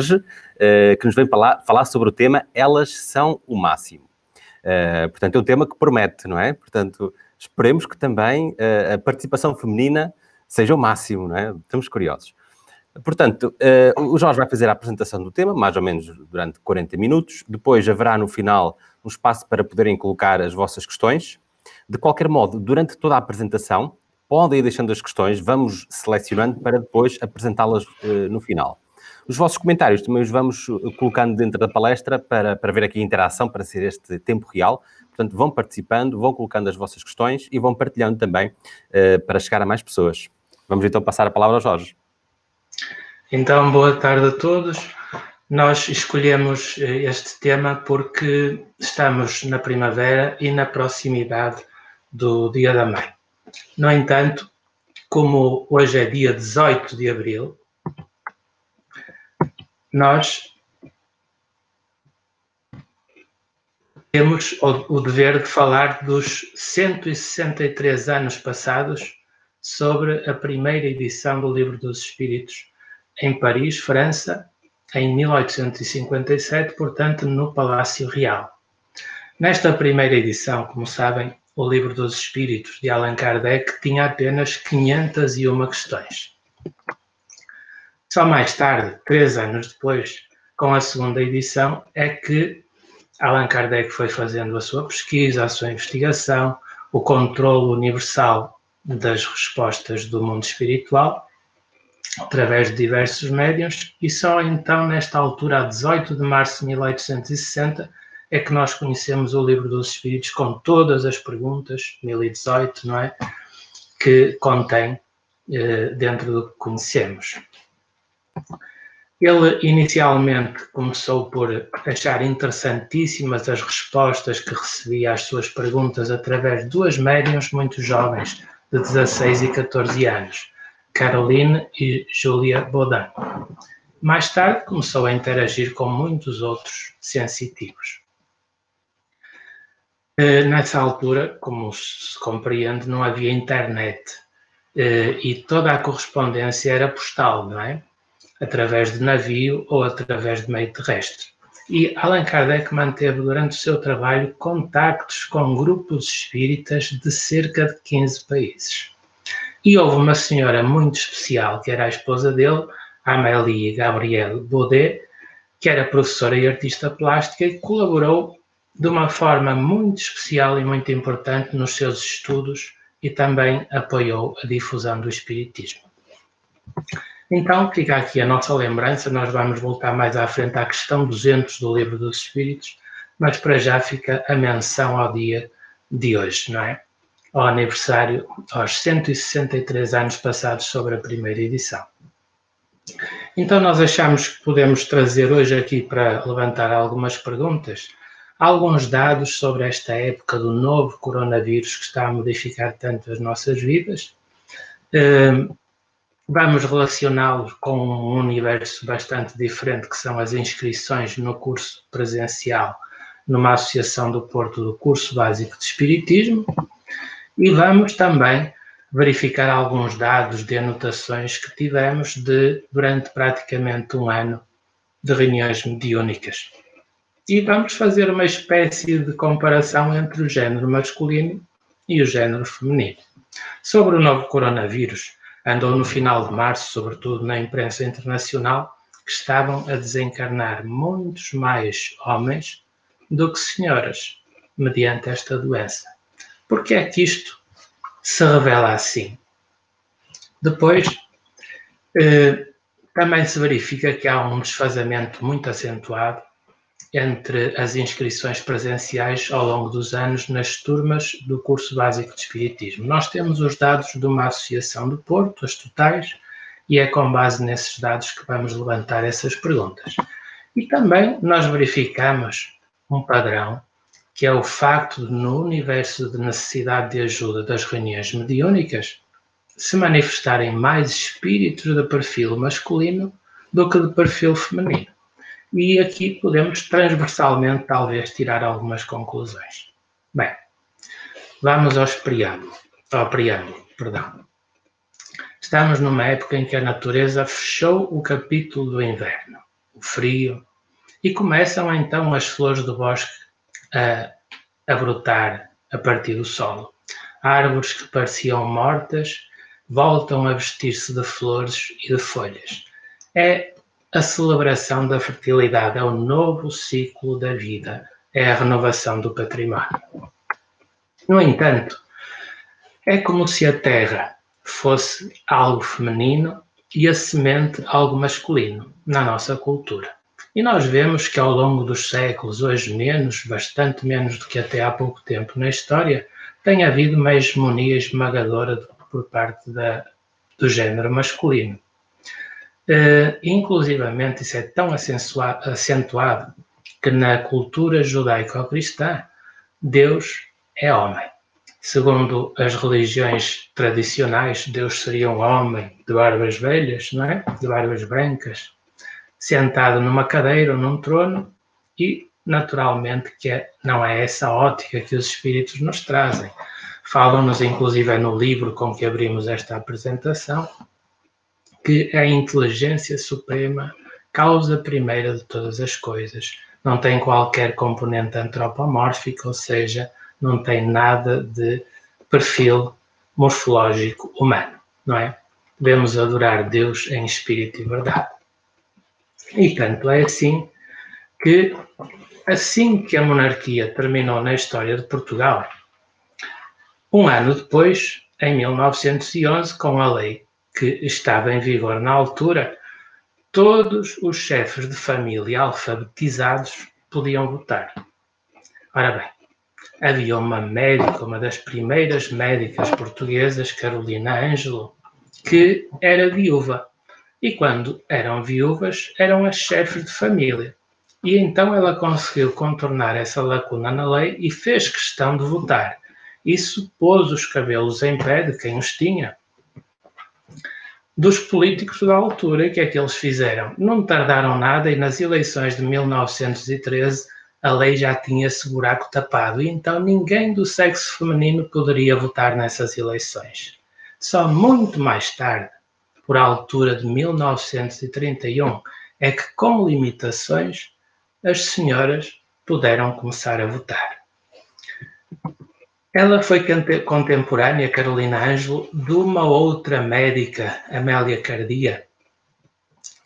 Jorge, uh, que nos vem falar, falar sobre o tema Elas são o máximo. Uh, portanto, é um tema que promete, não é? Portanto, esperemos que também uh, a participação feminina seja o máximo, não é? Estamos curiosos. Portanto, o Jorge vai fazer a apresentação do tema, mais ou menos durante 40 minutos. Depois haverá no final um espaço para poderem colocar as vossas questões. De qualquer modo, durante toda a apresentação, podem ir deixando as questões, vamos selecionando para depois apresentá-las no final. Os vossos comentários também os vamos eh, colocando dentro da palestra para, para ver aqui a interação, para ser este tempo real. Portanto, vão participando, vão colocando as vossas questões e vão partilhando também uh, para chegar a mais pessoas. Vamos então passar a palavra ao Jorge. Então, boa tarde a todos. Nós escolhemos este tema porque estamos na primavera e na proximidade do Dia da Mãe. No entanto, como hoje é dia 18 de abril, nós temos o dever de falar dos 163 anos passados sobre a primeira edição do Livro dos Espíritos em Paris, França, em 1857, portanto, no Palácio Real. Nesta primeira edição, como sabem, o Livro dos Espíritos de Allan Kardec tinha apenas 501 questões. Só mais tarde, três anos depois, com a segunda edição, é que Allan Kardec foi fazendo a sua pesquisa, a sua investigação, o controle universal das respostas do mundo espiritual, através de diversos médiums, e só então, nesta altura, a 18 de março de 1860, é que nós conhecemos o livro dos Espíritos com todas as perguntas, 1018, não é? Que contém eh, dentro do que conhecemos. Ele inicialmente começou por achar interessantíssimas as respostas que recebia às suas perguntas através de duas médiums muito jovens, de 16 e 14 anos, Caroline e Julia Baudin. Mais tarde começou a interagir com muitos outros sensitivos. Eh, nessa altura, como se compreende, não havia internet eh, e toda a correspondência era postal, não é? Através de navio ou através de meio terrestre. E Allan Kardec manteve durante o seu trabalho contactos com grupos espíritas de cerca de 15 países. E houve uma senhora muito especial, que era a esposa dele, Amélie Gabrielle Baudet, que era professora e artista plástica e colaborou de uma forma muito especial e muito importante nos seus estudos e também apoiou a difusão do Espiritismo. Então, fica aqui a nossa lembrança, nós vamos voltar mais à frente à questão 200 do Livro dos Espíritos, mas para já fica a menção ao dia de hoje, não é? Ao aniversário, aos 163 anos passados sobre a primeira edição. Então, nós achamos que podemos trazer hoje aqui para levantar algumas perguntas alguns dados sobre esta época do novo coronavírus que está a modificar tanto as nossas vidas. Vamos relacioná-lo com um universo bastante diferente, que são as inscrições no curso presencial numa associação do Porto do Curso Básico de Espiritismo. E vamos também verificar alguns dados de anotações que tivemos de, durante praticamente um ano de reuniões mediúnicas e vamos fazer uma espécie de comparação entre o género masculino e o género feminino. Sobre o novo coronavírus, andou no final de março, sobretudo na imprensa internacional, que estavam a desencarnar muitos mais homens do que senhoras, mediante esta doença. Por que é que isto se revela assim? Depois, eh, também se verifica que há um desfazamento muito acentuado entre as inscrições presenciais ao longo dos anos nas turmas do curso básico de Espiritismo. Nós temos os dados de uma associação do Porto, as totais, e é com base nesses dados que vamos levantar essas perguntas. E também nós verificamos um padrão, que é o facto de, no universo de necessidade de ajuda das reuniões mediúnicas, se manifestarem mais espíritos de perfil masculino do que de perfil feminino. E aqui podemos transversalmente, talvez, tirar algumas conclusões. Bem, vamos aos preâmbulo, ao preâmbulo. Perdão. Estamos numa época em que a natureza fechou o capítulo do inverno. o frio, e começam então as flores do bosque a, a brotar a partir do solo. Árvores que pareciam mortas voltam a vestir-se de flores e de folhas. É a celebração da fertilidade, é o novo ciclo da vida, é a renovação do património. No entanto, é como se a terra fosse algo feminino e a semente algo masculino na nossa cultura. E nós vemos que ao longo dos séculos, hoje menos, bastante menos do que até há pouco tempo na história, tem havido uma hegemonia esmagadora por parte da, do género masculino. Uh, inclusivamente, isso é tão acentuado que na cultura judaico-cristã, Deus é homem. Segundo as religiões tradicionais, Deus seria um homem de barbas velhas, não é? De barbas brancas, sentado numa cadeira ou num trono e, naturalmente, que é, não é essa ótica que os espíritos nos trazem. Falam-nos, inclusive, no livro com que abrimos esta apresentação, que a inteligência suprema, causa primeira de todas as coisas, não tem qualquer componente antropomórfico, ou seja, não tem nada de perfil morfológico humano, não é? Devemos adorar Deus em espírito e verdade. E tanto é assim que, assim que a monarquia terminou na história de Portugal, um ano depois, em 1911, com a lei que estava em vigor na altura, todos os chefes de família alfabetizados podiam votar. Ora bem, havia uma médica, uma das primeiras médicas portuguesas, Carolina Ângelo, que era viúva. E quando eram viúvas, eram as chefes de família. E então ela conseguiu contornar essa lacuna na lei e fez questão de votar. Isso pôs os cabelos em pé de quem os tinha. Dos políticos da altura, o que é que eles fizeram? Não tardaram nada e nas eleições de 1913 a lei já tinha esse buraco tapado e então ninguém do sexo feminino poderia votar nessas eleições. Só muito mais tarde, por altura de 1931, é que, com limitações, as senhoras puderam começar a votar. Ela foi contemporânea, Carolina Ângelo, de uma outra médica, Amélia Cardia,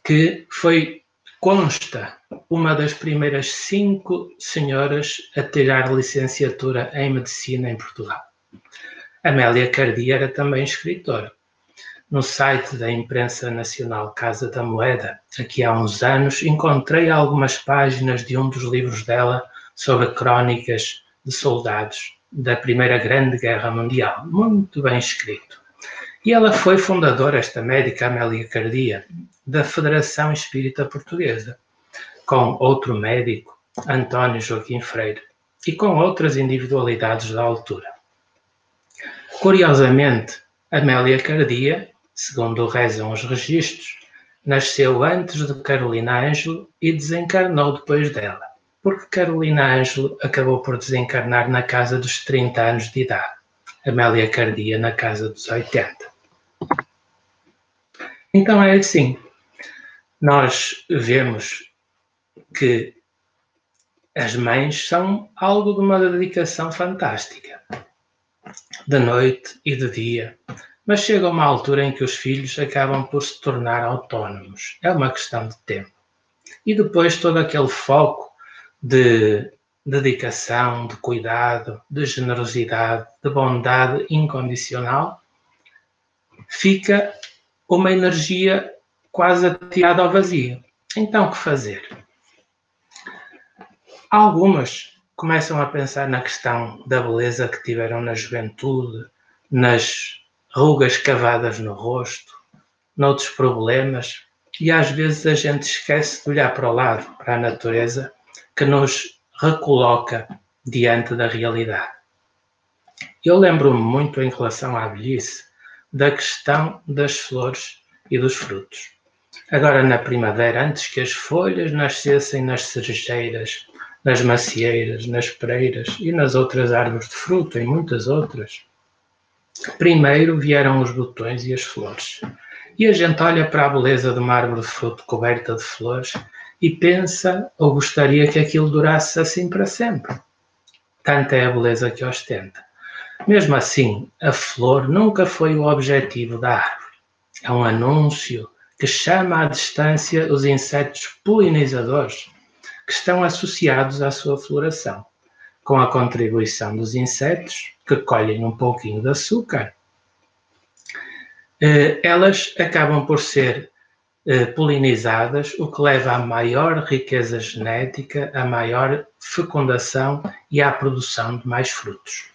que foi consta uma das primeiras cinco senhoras a tirar licenciatura em medicina em Portugal. Amélia Cardia era também escritora. No site da imprensa nacional Casa da Moeda, aqui há uns anos, encontrei algumas páginas de um dos livros dela sobre crónicas de soldados da Primeira Grande Guerra Mundial, muito bem escrito. E ela foi fundadora, esta médica Amélia Cardia, da Federação Espírita Portuguesa, com outro médico, António Joaquim Freire, e com outras individualidades da altura. Curiosamente, Amélia Cardia, segundo rezam os registros, nasceu antes de Carolina Ângelo e desencarnou depois dela, porque Carolina Ângelo acabou por desencarnar na casa dos 30 anos de idade, Amélia Cardia na casa dos 80. Então é assim, nós vemos que as mães são algo de uma dedicação fantástica, de noite e de dia, mas chega uma altura em que os filhos acabam por se tornar autónomos. É uma questão de tempo. E depois todo aquele foco de dedicação, de cuidado, de generosidade, de bondade incondicional, fica uma energia quase atirada ao vazio. Então, o que fazer? Algumas começam a pensar na questão da beleza que tiveram na juventude, nas rugas cavadas no rosto, noutros problemas, e às vezes a gente esquece de olhar para o lado, para a natureza, que nos recoloca diante da realidade. Eu lembro-me muito em relação à velhice da questão das flores e dos frutos. Agora na primavera, antes que as folhas nascessem nas cerejeiras, nas macieiras, nas pereiras e nas outras árvores de fruto, e muitas outras, primeiro vieram os botões e as flores. E a gente olha para a beleza de uma árvore de fruto coberta de flores e pensa ou gostaria que aquilo durasse assim para sempre. Tanta é a beleza que ostenta. Mesmo assim, a flor nunca foi o objetivo da árvore. É um anúncio que chama à distância os insetos polinizadores que estão associados à sua floração, com a contribuição dos insetos que colhem um pouquinho de açúcar. Eh, elas acabam por ser polinizadas, o que leva a maior riqueza genética, a maior fecundação e à produção de mais frutos.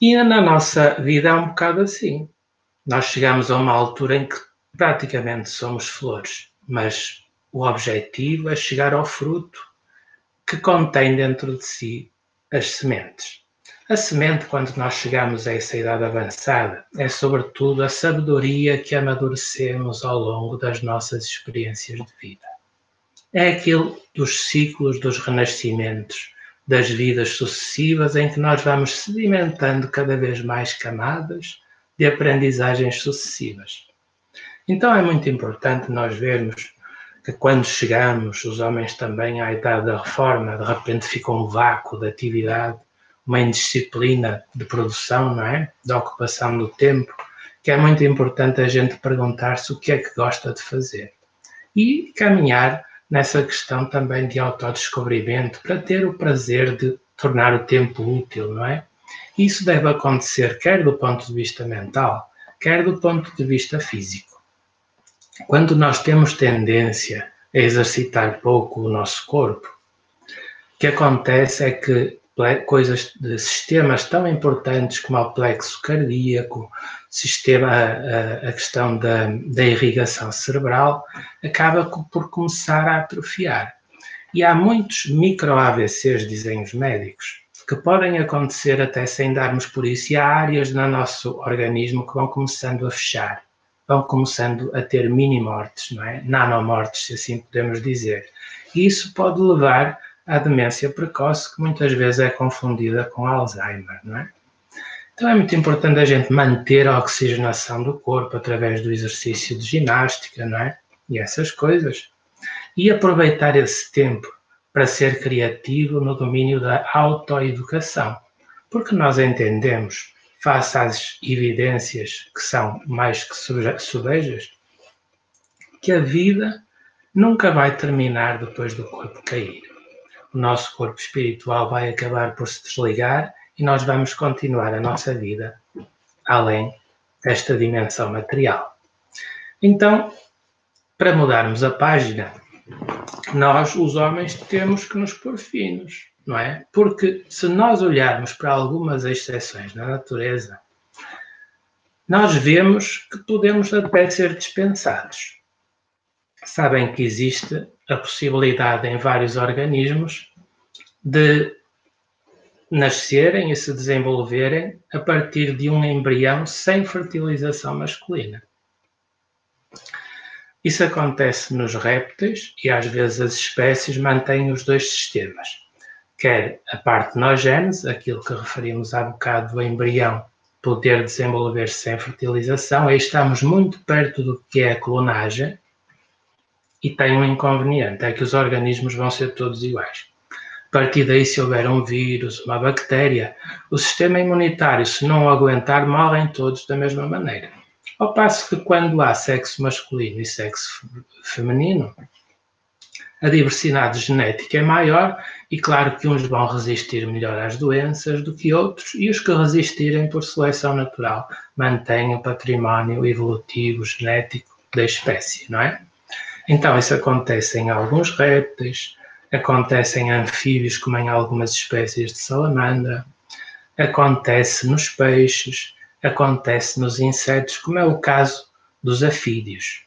E na nossa vida é um bocado assim. Nós chegamos a uma altura em que praticamente somos flores, mas o objetivo é chegar ao fruto que contém dentro de si as sementes. A semente, quando nós chegamos a essa idade avançada, é sobretudo a sabedoria que amadurecemos ao longo das nossas experiências de vida. É aquilo dos ciclos dos renascimentos, das vidas sucessivas em que nós vamos sedimentando cada vez mais camadas de aprendizagens sucessivas. Então é muito importante nós vermos que quando chegamos, os homens também à idade da reforma, de repente fica um vácuo de atividade, uma indisciplina de produção, não é? Da ocupação do tempo, que é muito importante a gente perguntar-se o que é que gosta de fazer. E caminhar nessa questão também de autodescobrimento, para ter o prazer de tornar o tempo útil, não é? Isso deve acontecer quer do ponto de vista mental, quer do ponto de vista físico. Quando nós temos tendência a exercitar pouco o nosso corpo, o que acontece é que coisas sistemas tão importantes como o plexo cardíaco, sistema, a, a questão da, da irrigação cerebral, acaba por começar a atrofiar. E há muitos micro-AVCs, dizem os médicos, que podem acontecer até sem darmos por isso, e há áreas no nosso organismo que vão começando a fechar, vão começando a ter mini-mortes, não é? Nanomortes, se assim podemos dizer. E isso pode levar à demência precoce, que muitas vezes é confundida com Alzheimer, não é? Então é muito importante a gente manter a oxigenação do corpo através do exercício de ginástica, não é? E essas coisas. E aproveitar esse tempo para ser criativo no domínio da autoeducação, porque nós entendemos, face às evidências que são mais que subejas, que a vida nunca vai terminar depois do corpo cair o nosso corpo espiritual vai acabar por se desligar e nós vamos continuar a nossa vida além desta dimensão material. Então, para mudarmos a página, nós, os homens, temos que nos pôr finos, não é? Porque se nós olharmos para algumas exceções na natureza, nós vemos que podemos até ser dispensados. Sabem que existe a possibilidade em vários organismos de nascerem e se desenvolverem a partir de um embrião sem fertilização masculina. Isso acontece nos répteis e às vezes as espécies mantêm os dois sistemas, quer a partenogênese, aquilo que referimos há bocado do embrião poder desenvolver-se sem fertilização, aí estamos muito perto do que é a clonagem, e tem um inconveniente, é que os organismos vão ser todos iguais. A partir daí, se houver um vírus, uma bactéria, o sistema imunitário, se não aguentar, morrem todos da mesma maneira. Ao passo que quando há sexo masculino e sexo feminino, a diversidade genética é maior e claro que uns vão resistir melhor às doenças do que outros e os que resistirem por seleção natural mantêm o património evolutivo genético da espécie, não é? Então, isso acontece em alguns répteis, acontece em anfíbios, como em algumas espécies de salamandra, acontece nos peixes, acontece nos insetos, como é o caso dos afídeos.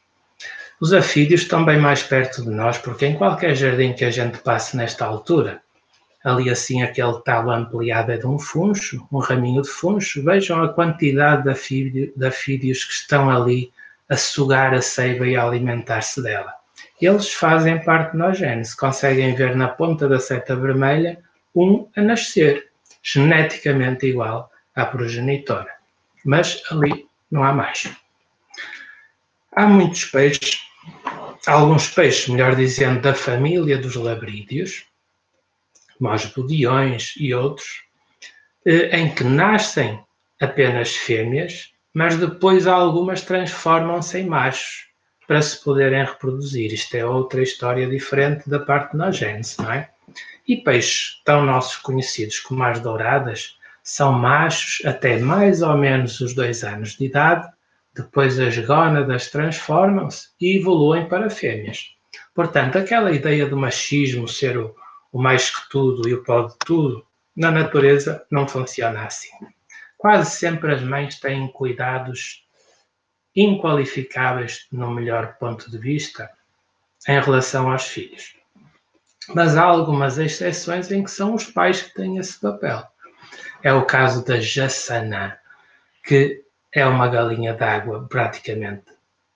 Os afídeos estão bem mais perto de nós, porque em qualquer jardim que a gente passe nesta altura, ali assim aquele talo ampliado é de um funcho, um raminho de funcho, vejam a quantidade de afídeos que estão ali a sugar a seiva e a alimentar-se dela. Eles fazem parte da gênese, conseguem ver na ponta da seta vermelha um a nascer, geneticamente igual à progenitora. Mas ali não há mais. Há muitos peixes alguns peixes, melhor dizendo, da família dos labrídeos, como bodiões e outros, eh, em que nascem apenas fêmeas, mas depois algumas transformam-se em machos para se poderem reproduzir. Isto é outra história diferente da partenogênese, não é? E peixes tão nossos conhecidos como as douradas são machos até mais ou menos os dois anos de idade, depois as gónadas transformam-se e evoluem para fêmeas. Portanto, aquela ideia do machismo ser o, o mais que tudo e o pó de tudo, na natureza não funciona assim. Quase sempre as mães têm cuidados inqualificáveis, no melhor ponto de vista, em relação aos filhos. Mas há algumas exceções em que são os pais que têm esse papel. É o caso da Jassanã, que é uma galinha d'água, praticamente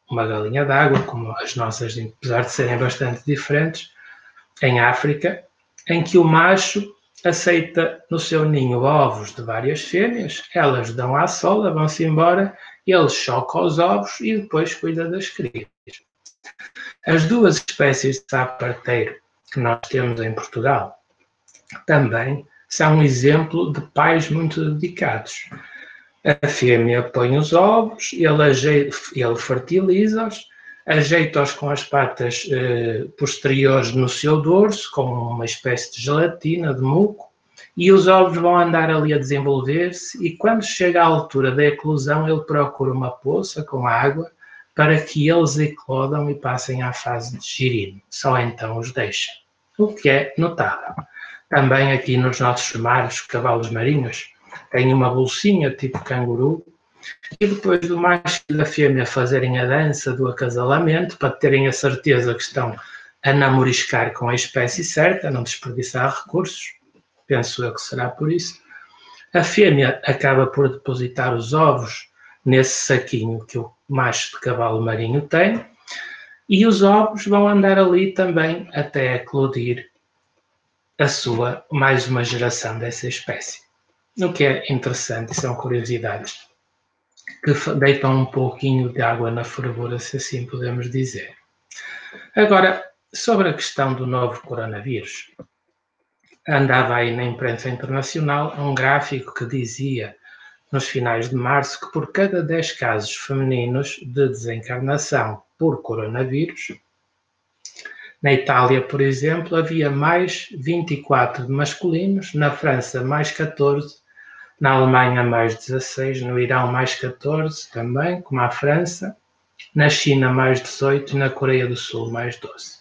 uma galinha d'água, como as nossas, apesar de serem bastante diferentes, em África, em que o macho aceita no seu ninho ovos de várias fêmeas, elas dão à sola, vão-se embora, ele choca os ovos e depois cuida das crias. As duas espécies de sapo parteiro que nós temos em Portugal também são um exemplo de pais muito dedicados. A fêmea põe os ovos, ele, ele fertiliza-os, ajeita-os com as patas eh, posteriores no seu dorso, com uma espécie de gelatina, de muco, e os ovos vão andar ali a desenvolver-se, e quando chega à altura da eclosão, ele procura uma poça com água para que eles eclodam e passem à fase de girino. Só então os deixa, o que é notável. Também aqui nos nossos mares, cavalos marinhos, têm uma bolsinha tipo canguru, e depois do macho e da fêmea fazerem a dança do acasalamento, para terem a certeza que estão a namoriscar com a espécie certa, a não desperdiçar recursos, penso eu que será por isso, a fêmea acaba por depositar os ovos nesse saquinho que o macho de cavalo marinho tem, e os ovos vão andar ali também até eclodir a sua mais uma geração dessa espécie. O que é interessante, são curiosidades que deitam um pouquinho de água na fervura, se assim podemos dizer. Agora, sobre a questão do novo coronavírus, andava aí na imprensa internacional um gráfico que dizia, nos finais de março, que por cada 10 casos femininos de desencarnação por coronavírus, na Itália, por exemplo, havia mais 24 masculinos, na França mais 14 na Alemanha mais 16, no Irão mais 14 também, como a França, na China mais 18 e na Coreia do Sul mais 12.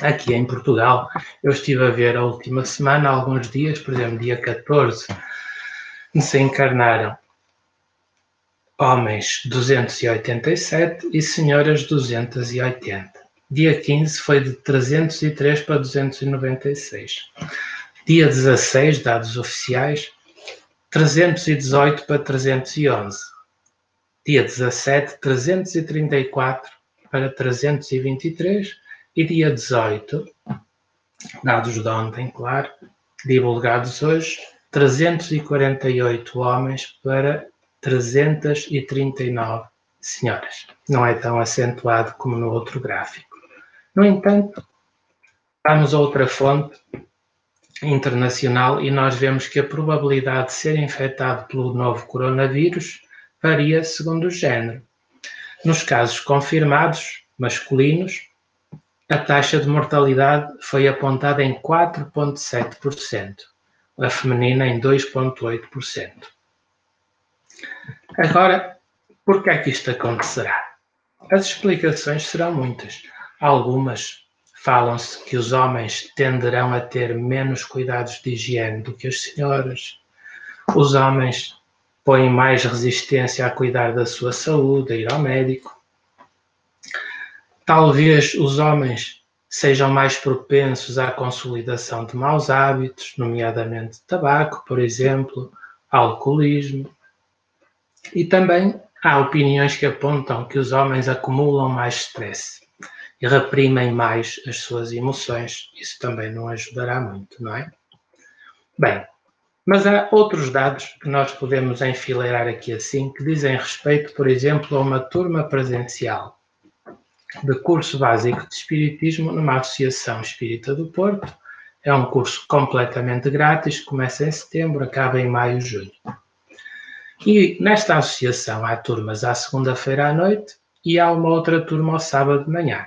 Aqui em Portugal, eu estive a ver a última semana, alguns dias, por exemplo, dia 14, se encarnaram homens 287 e senhoras 280. Dia 15 foi de 303 para 296. Dia 16, dados oficiais, 318 para 311. Dia 17, 334 para 323. E dia 18, dados de ontem, claro, divulgados hoje, 348 homens para 339 senhoras. Não é tão acentuado como no outro gráfico. No entanto, vamos a outra fonte internacional e nós vemos que a probabilidade de ser infectado pelo novo coronavírus varia segundo o género. Nos casos confirmados, masculinos, a taxa de mortalidade foi apontada em 4,7%, a feminina em 2,8%. Agora, por que é que isto acontecerá? As explicações serão muitas. Algumas falam-se que os homens tenderão a ter menos cuidados de higiene do que as senhoras. Os homens põem mais resistência a cuidar da sua saúde, a ir ao médico. Talvez os homens sejam mais propensos à consolidação de maus hábitos, nomeadamente tabaco, por exemplo, alcoolismo. E também há opiniões que apontam que os homens acumulam mais stress e reprimem mais as suas emoções. Isso também não ajudará muito, não é? Bem, mas há outros dados que nós podemos enfileirar aqui assim, que dizem respeito, por exemplo, a uma turma presencial. de curso básico de Espiritismo numa Associação Espírita do Porto. É um curso completamente grátis, começa em setembro, acaba em maio, junho. E nesta associação há turmas à segunda-feira à noite e há uma outra turma ao sábado de manhã.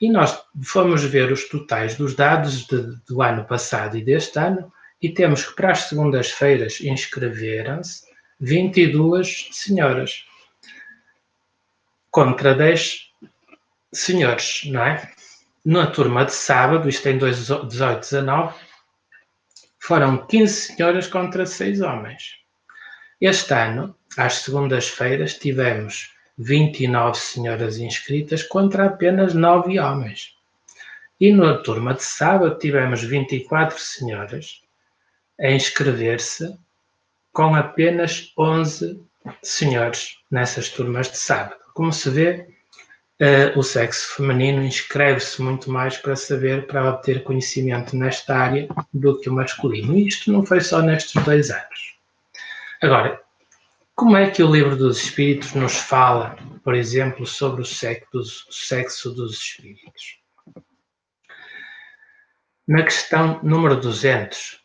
E nós fomos ver os totais dos dados de, do ano passado e deste ano e temos que para as segundas-feiras inscreveram-se 22 senhoras contra 10 senhores, não é? Na turma de sábado, isto em 18, 19, foram 15 senhoras contra 6 homens. Este ano, às segundas-feiras, tivemos 29 senhoras inscritas contra apenas 9 homens. E na turma de sábado tivemos 24 senhoras a inscrever-se com apenas 11 senhores nessas turmas de sábado. Como se vê, uh, o sexo feminino inscreve-se muito mais para saber, para obter conhecimento nesta área do que o masculino. E isto não foi só nestes dois anos. Agora, como é que o livro dos Espíritos nos fala, por exemplo, sobre o sexo dos espíritos? Na questão número 200,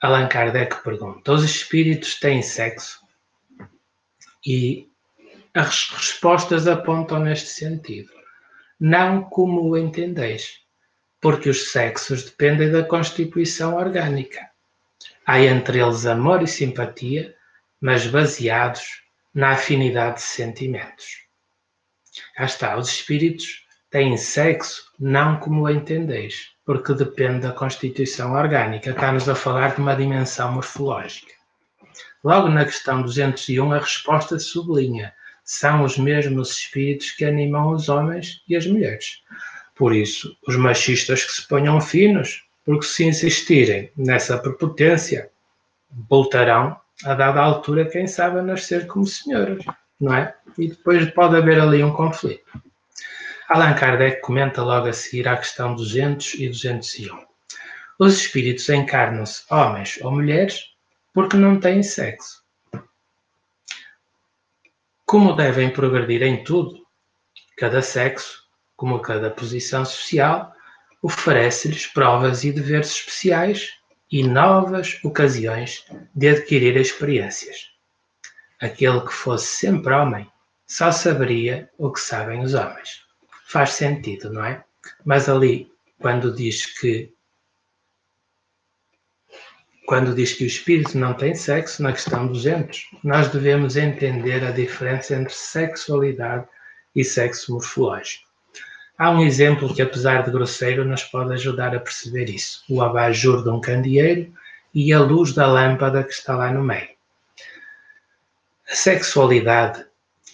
Allan Kardec pergunta: Os espíritos têm sexo? E as respostas apontam neste sentido. Não como o entendeis, porque os sexos dependem da constituição orgânica. Há entre eles amor e simpatia mas baseados na afinidade de sentimentos. Cá está, os espíritos têm sexo não como o entendeis, porque depende da constituição orgânica. Está-nos a falar de uma dimensão morfológica. Logo na questão 201, a resposta sublinha: são os mesmos espíritos que animam os homens e as mulheres. Por isso, os machistas que se ponham finos, porque se insistirem nessa prepotência, voltarão a dada altura, quem sabe nascer como senhoras, não é? E depois pode haver ali um conflito. Allan Kardec comenta logo a seguir à questão 200 e 201. Os espíritos encarnam-se homens ou mulheres porque não têm sexo. Como devem progredir em tudo, cada sexo, como cada posição social, oferece-lhes provas e deveres especiais e novas ocasiões de adquirir experiências. Aquele que fosse sempre homem só saberia o que sabem os homens. Faz sentido, não é? Mas ali, quando diz que quando diz que o espírito não tem sexo, na questão 200, nós devemos entender a diferença entre sexualidade e sexo morfológico. Há um exemplo que, apesar de grosseiro, nos pode ajudar a perceber isso: o abajur de um candeeiro e a luz da lâmpada que está lá no meio. A sexualidade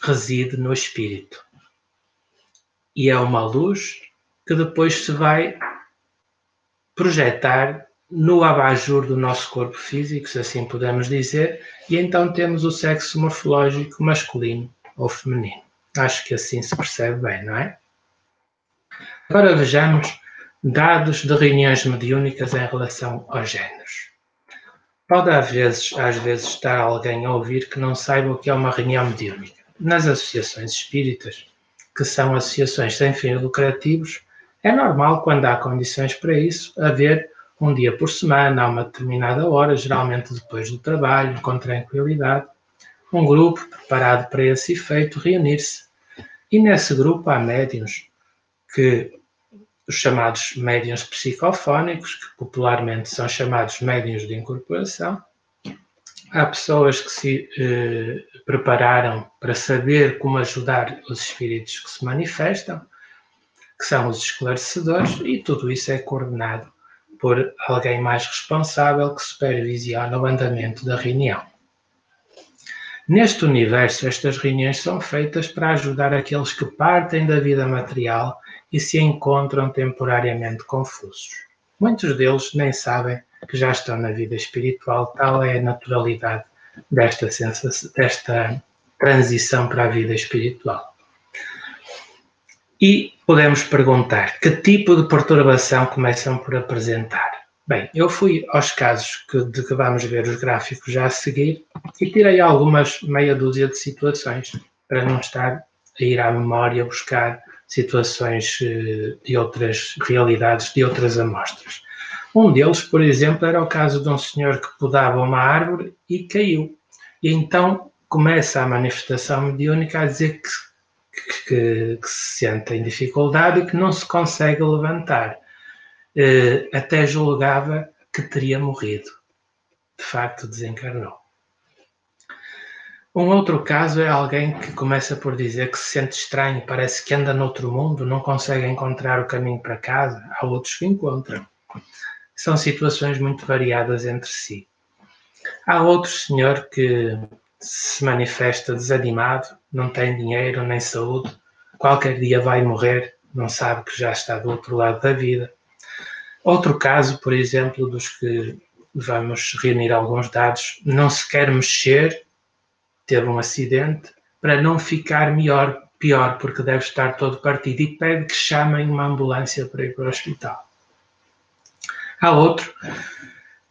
reside no espírito e é uma luz que depois se vai projetar no abajur do nosso corpo físico, se assim podemos dizer, e então temos o sexo morfológico masculino ou feminino. Acho que assim se percebe bem, não é? Agora vejamos dados de reuniões mediúnicas em relação aos géneros. Pode às vezes, às vezes estar alguém a ouvir que não saiba o que é uma reunião mediúnica. Nas associações espíritas, que são associações sem fins lucrativos, é normal, quando há condições para isso, haver um dia por semana, a uma determinada hora, geralmente depois do trabalho, com tranquilidade, um grupo preparado para esse efeito reunir-se. E nesse grupo há médiuns que os chamados médiuns psicofónicos, que popularmente são chamados médiuns de incorporação. Há pessoas que se eh, prepararam para saber como ajudar os espíritos que se manifestam, que são os esclarecedores, e tudo isso é coordenado por alguém mais responsável que supervisiona o andamento da reunião. Neste universo, estas reuniões são feitas para ajudar aqueles que partem da vida material e se encontram temporariamente confusos. Muitos deles nem sabem que já estão na vida espiritual, tal é a naturalidade desta, sensação, desta transição para a vida espiritual. E podemos perguntar que tipo de perturbação começam por apresentar? Bem, eu fui aos casos que, de que vamos ver os gráficos já a seguir e tirei algumas meia dúzia de situações para não estar a ir à memória buscar situações eh, de outras realidades, de outras amostras. Um deles, por exemplo, era o caso de um senhor que podava uma árvore e caiu. E então começa a manifestação mediúnica a dizer que, que, que se sente em dificuldade e que não se consegue levantar. Eh, até julgava que teria morrido. De facto, desencarnou. Um outro caso é alguém que começa por dizer que se sente estranho, parece que anda noutro mundo, não consegue encontrar o caminho para casa. Há outros que encontram. São situações muito variadas entre si. Há outro senhor que se manifesta desanimado, não tem dinheiro nem saúde, qualquer dia vai morrer, não sabe que já está do outro lado da vida. Outro caso, por exemplo, dos que vamos reunir alguns dados, não se quer mexer, teve um acidente, para não ficar melhor, pior, porque deve estar todo partido e pede que chamem uma ambulância para ir para o hospital. Há outro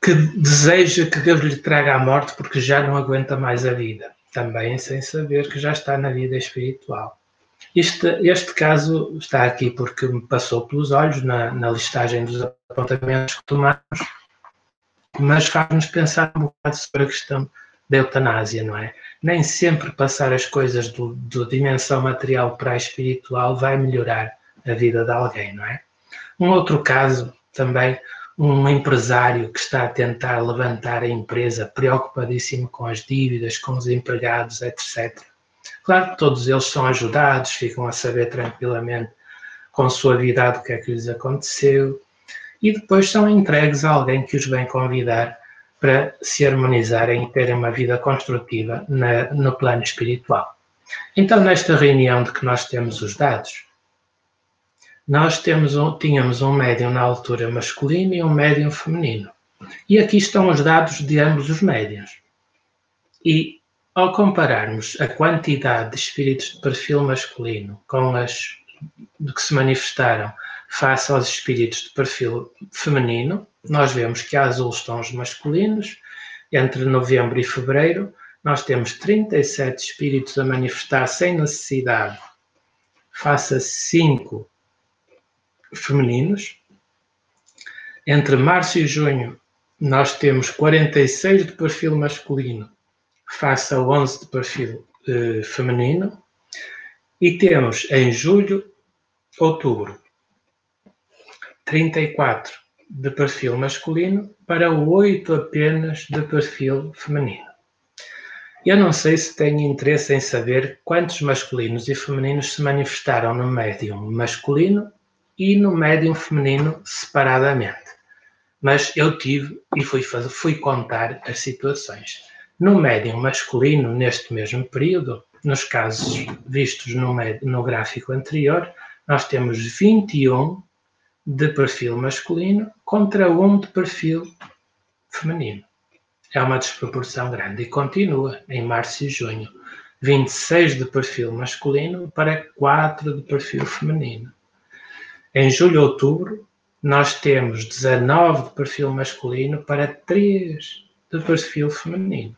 que deseja que Deus lhe traga a morte porque já não aguenta mais a vida, também sem saber que já está na vida espiritual. Este, este caso está aqui porque me passou pelos olhos na, na listagem dos apontamentos que tomamos, mas faz-nos pensar um bocado sobre a questão da eutanásia, não é? Nem sempre passar as coisas do, do dimensão material para a espiritual vai melhorar a vida de alguém, não é? Um outro caso também, um empresário que está a tentar levantar a empresa, preocupadíssimo com as dívidas, com os empregados, etc. Claro que todos eles são ajudados, ficam a saber tranquilamente com suavidade o que é que lhes aconteceu e depois são entregues a alguém que os vem convidar para se harmonizarem e terem uma vida construtiva na, no plano espiritual. Então, nesta reunião de que nós temos os dados, nós um, tínhamos um médium na altura masculino e um médium feminino. E aqui estão os dados de ambos os médiums. E ao compararmos a quantidade de espíritos de perfil masculino com as que se manifestaram face aos espíritos de perfil feminino, nós vemos que há azuis tons masculinos, entre novembro e fevereiro, nós temos 37 espíritos a manifestar sem necessidade, face a 5 femininos. Entre março e junho, nós temos 46 de perfil masculino, face a 11 de perfil eh, feminino. E temos em julho, outubro, 34 de perfil masculino para 8 apenas de perfil feminino. Eu não sei se tenho interesse em saber quantos masculinos e femininos se manifestaram no médium masculino e no médium feminino separadamente. Mas eu tive e fui, fazer, fui contar as situações. No médium masculino, neste mesmo período, nos casos vistos no, no gráfico anterior, nós temos 21 de perfil masculino contra um de perfil feminino. É uma desproporção grande e continua em março e junho. 26 de perfil masculino para 4 de perfil feminino. Em julho e outubro, nós temos 19 de perfil masculino para 3 de perfil feminino.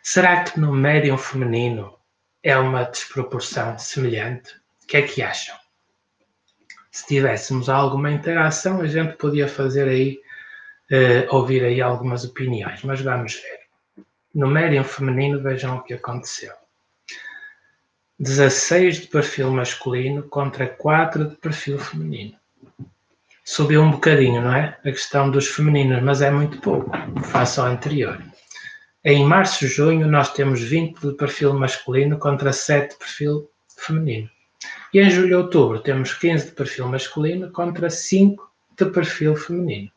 Será que no médium feminino é uma desproporção semelhante? O que é que acham? Se tivéssemos alguma interação, a gente podia fazer aí, uh, ouvir aí algumas opiniões, mas vamos ver. No médium feminino, vejam o que aconteceu. 16 de perfil masculino contra 4 de perfil feminino. Subiu um bocadinho, não é? A questão dos femininos, mas é muito pouco, face ao anterior. Em março e junho, nós temos 20 de perfil masculino contra 7 de perfil feminino. E em julho e outubro temos 15 de perfil masculino contra 5 de perfil feminino.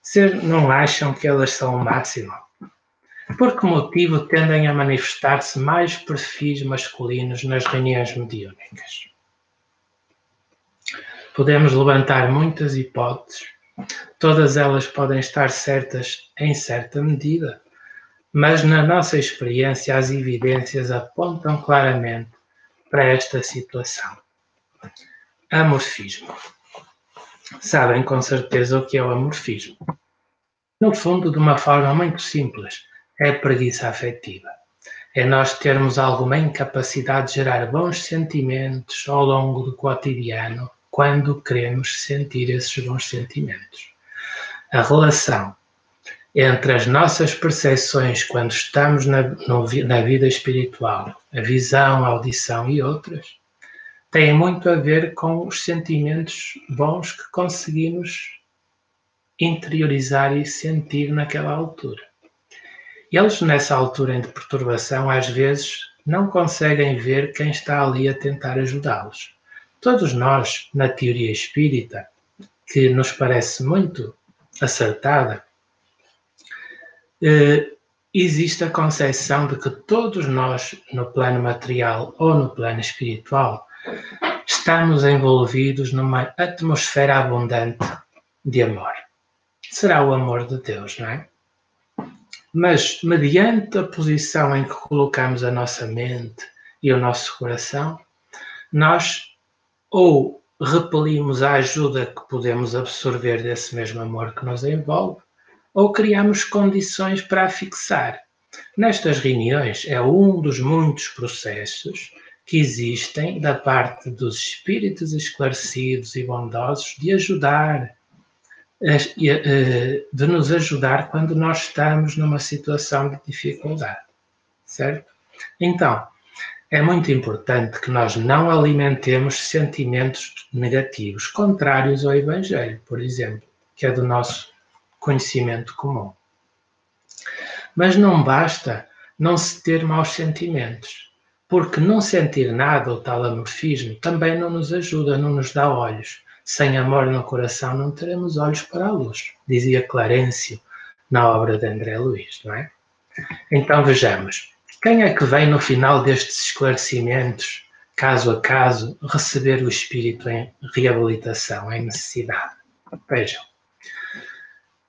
Vocês não acham que elas são o máximo? Por que motivo tendem a manifestar-se mais perfis masculinos nas reuniões mediúnicas? Podemos levantar muitas hipóteses, todas elas podem estar certas em certa medida, mas na nossa experiência as evidências apontam claramente para esta situação. Amorfismo. Sabem com certeza o que é o amorfismo. No fundo, de uma forma muito simples, é preguiça afetiva. é nós termos alguma incapacidade de gerar bons sentimentos ao longo do cotidiano quando queremos sentir esses bons sentimentos. A relação entre as nossas percepções quando estamos na, no, na vida espiritual, a visão, a audição e outras, tem muito a ver com os sentimentos bons que conseguimos interiorizar e sentir naquela altura. Eles, nessa altura de perturbação, às vezes não conseguem ver quem está ali a tentar ajudá-los. Todos nós, na teoria espírita, que nos parece muito acertada, eh, existe a concepção de que todos nós, no plano material ou no plano espiritual, estamos envolvidos numa atmosfera abundante de amor. Será o amor de Deus, não é? Mas, mediante a posição em que colocamos a nossa mente e o nosso coração, nós ou repelimos a ajuda que podemos absorver desse mesmo amor que nos envolve, ou criamos condições para a fixar. Nestas reuniões é um dos muitos processos que existem da parte dos espíritos esclarecidos e bondosos de ajudar, eh, de nos ajudar quando nós estamos numa situação de dificuldade, certo? Então, é muito importante que nós não alimentemos sentimentos negativos, contrários ao Evangelho, por exemplo, que é do nosso conhecimento comum. Mas não basta não se ter maus sentimentos, porque não sentir nada, o tal amorfismo, também não nos ajuda, não nos dá olhos. Sem amor no coração não teremos olhos para a luz, dizia Clarencio na obra de André Luiz, não é? Então vejamos, quem é que vem no final destes esclarecimentos, caso a caso, receber o espírito em reabilitação, em necessidade? Vejam,